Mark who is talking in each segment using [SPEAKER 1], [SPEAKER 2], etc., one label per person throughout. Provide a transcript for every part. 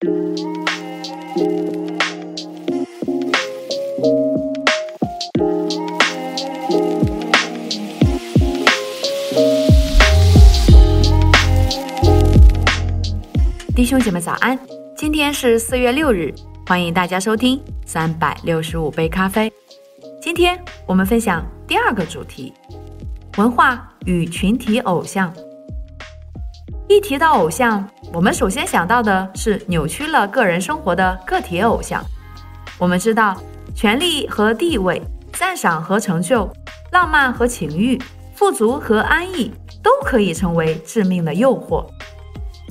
[SPEAKER 1] 弟兄姐妹早安，今天是四月六日，欢迎大家收听三百六十五杯咖啡。今天我们分享第二个主题：文化与群体偶像。一提到偶像，我们首先想到的是扭曲了个人生活的个体偶像。我们知道，权力和地位、赞赏和成就、浪漫和情欲、富足和安逸，都可以成为致命的诱惑。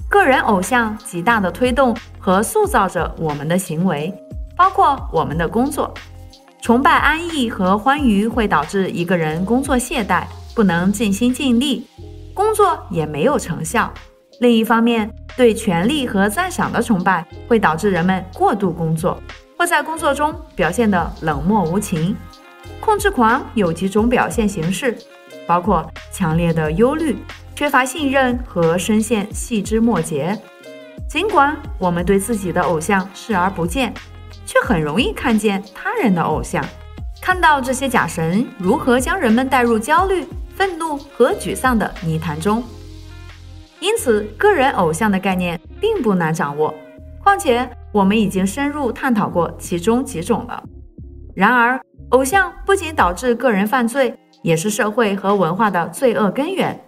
[SPEAKER 1] 个人偶像极大的推动和塑造着我们的行为，包括我们的工作。崇拜安逸和欢愉会导致一个人工作懈怠，不能尽心尽力，工作也没有成效。另一方面，对权力和赞赏的崇拜会导致人们过度工作，或在工作中表现得冷漠无情。控制狂有几种表现形式，包括强烈的忧虑、缺乏信任和深陷细枝末节。尽管我们对自己的偶像视而不见，却很容易看见他人的偶像，看到这些假神如何将人们带入焦虑、愤怒和沮丧的泥潭中。因此，个人偶像的概念并不难掌握。况且，我们已经深入探讨过其中几种了。然而，偶像不仅导致个人犯罪，也是社会和文化的罪恶根源。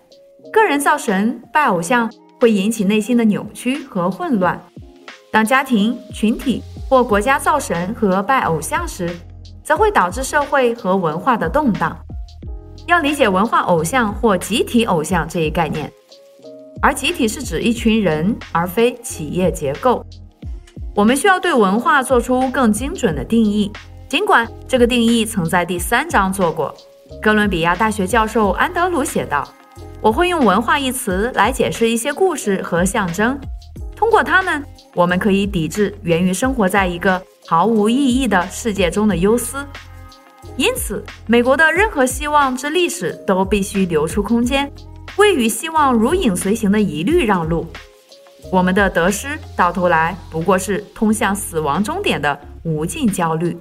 [SPEAKER 1] 个人造神、拜偶像会引起内心的扭曲和混乱；当家庭、群体或国家造神和拜偶像时，则会导致社会和文化的动荡。要理解文化偶像或集体偶像这一概念。而集体是指一群人，而非企业结构。我们需要对文化做出更精准的定义，尽管这个定义曾在第三章做过。哥伦比亚大学教授安德鲁写道：“我会用‘文化’一词来解释一些故事和象征，通过它们，我们可以抵制源于生活在一个毫无意义的世界中的忧思。因此，美国的任何希望之历史都必须留出空间。”未与希望如影随形的疑虑让路，我们的得失到头来不过是通向死亡终点的无尽焦虑。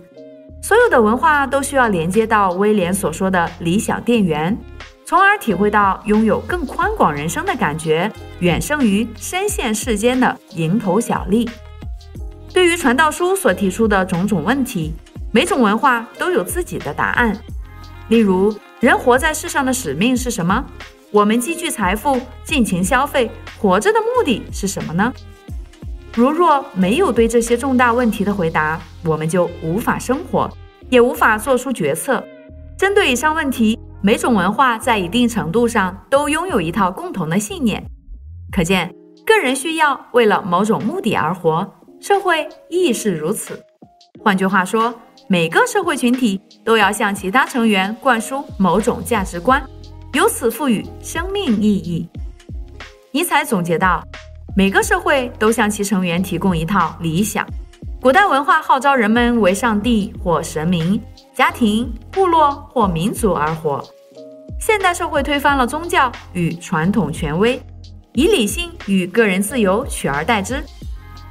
[SPEAKER 1] 所有的文化都需要连接到威廉所说的理想电源，从而体会到拥有更宽广人生的感觉，远胜于深陷世间的蝇头小利。对于传道书所提出的种种问题，每种文化都有自己的答案。例如，人活在世上的使命是什么？我们积聚财富，尽情消费，活着的目的是什么呢？如若没有对这些重大问题的回答，我们就无法生活，也无法做出决策。针对以上问题，每种文化在一定程度上都拥有一套共同的信念。可见，个人需要为了某种目的而活，社会亦是如此。换句话说，每个社会群体都要向其他成员灌输某种价值观。由此赋予生命意义。尼采总结道：“每个社会都向其成员提供一套理想。古代文化号召人们为上帝或神明、家庭、部落或民族而活。现代社会推翻了宗教与传统权威，以理性与个人自由取而代之。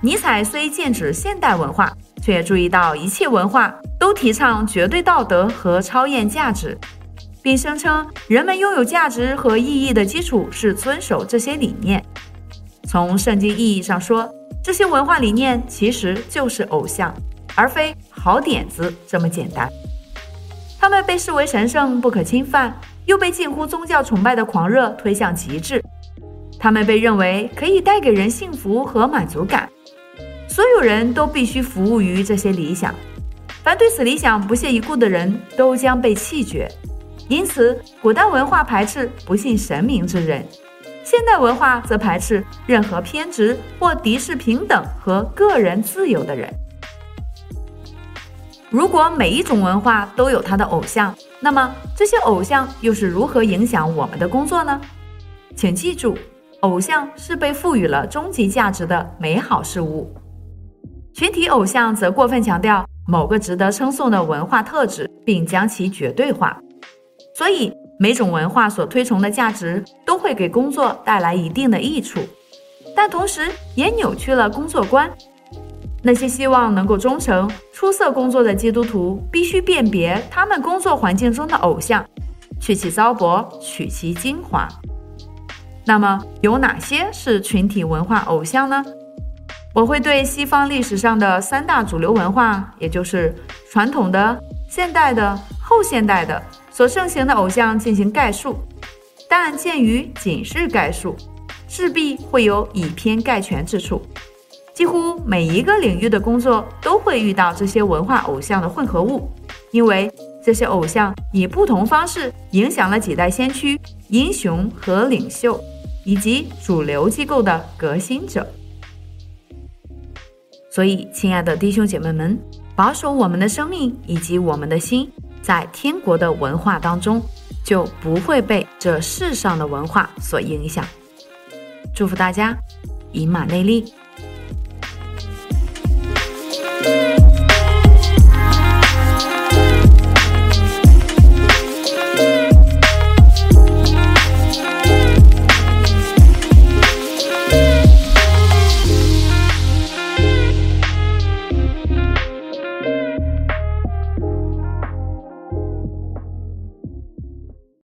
[SPEAKER 1] 尼采虽剑指现代文化，却注意到一切文化都提倡绝对道德和超验价值。”并声称，人们拥有价值和意义的基础是遵守这些理念。从圣经意义上说，这些文化理念其实就是偶像，而非好点子这么简单。他们被视为神圣不可侵犯，又被近乎宗教崇拜的狂热推向极致。他们被认为可以带给人幸福和满足感。所有人都必须服务于这些理想。凡对此理想不屑一顾的人都将被弃绝。因此，古代文化排斥不信神明之人，现代文化则排斥任何偏执或敌视平等和个人自由的人。如果每一种文化都有它的偶像，那么这些偶像又是如何影响我们的工作呢？请记住，偶像是被赋予了终极价值的美好事物，群体偶像则过分强调某个值得称颂的文化特质，并将其绝对化。所以，每种文化所推崇的价值都会给工作带来一定的益处，但同时也扭曲了工作观，那些希望能够忠诚、出色工作的基督徒，必须辨别他们工作环境中的偶像，去其糟粕，取其精华。那么，有哪些是群体文化偶像呢？我会对西方历史上的三大主流文化，也就是传统的、现代的、后现代的所盛行的偶像进行概述。但鉴于仅是概述，势必会有以偏概全之处。几乎每一个领域的工作都会遇到这些文化偶像的混合物，因为这些偶像以不同方式影响了几代先驱、英雄和领袖，以及主流机构的革新者。所以，亲爱的弟兄姐妹们，保守我们的生命以及我们的心，在天国的文化当中，就不会被这世上的文化所影响。祝福大家，以马内利。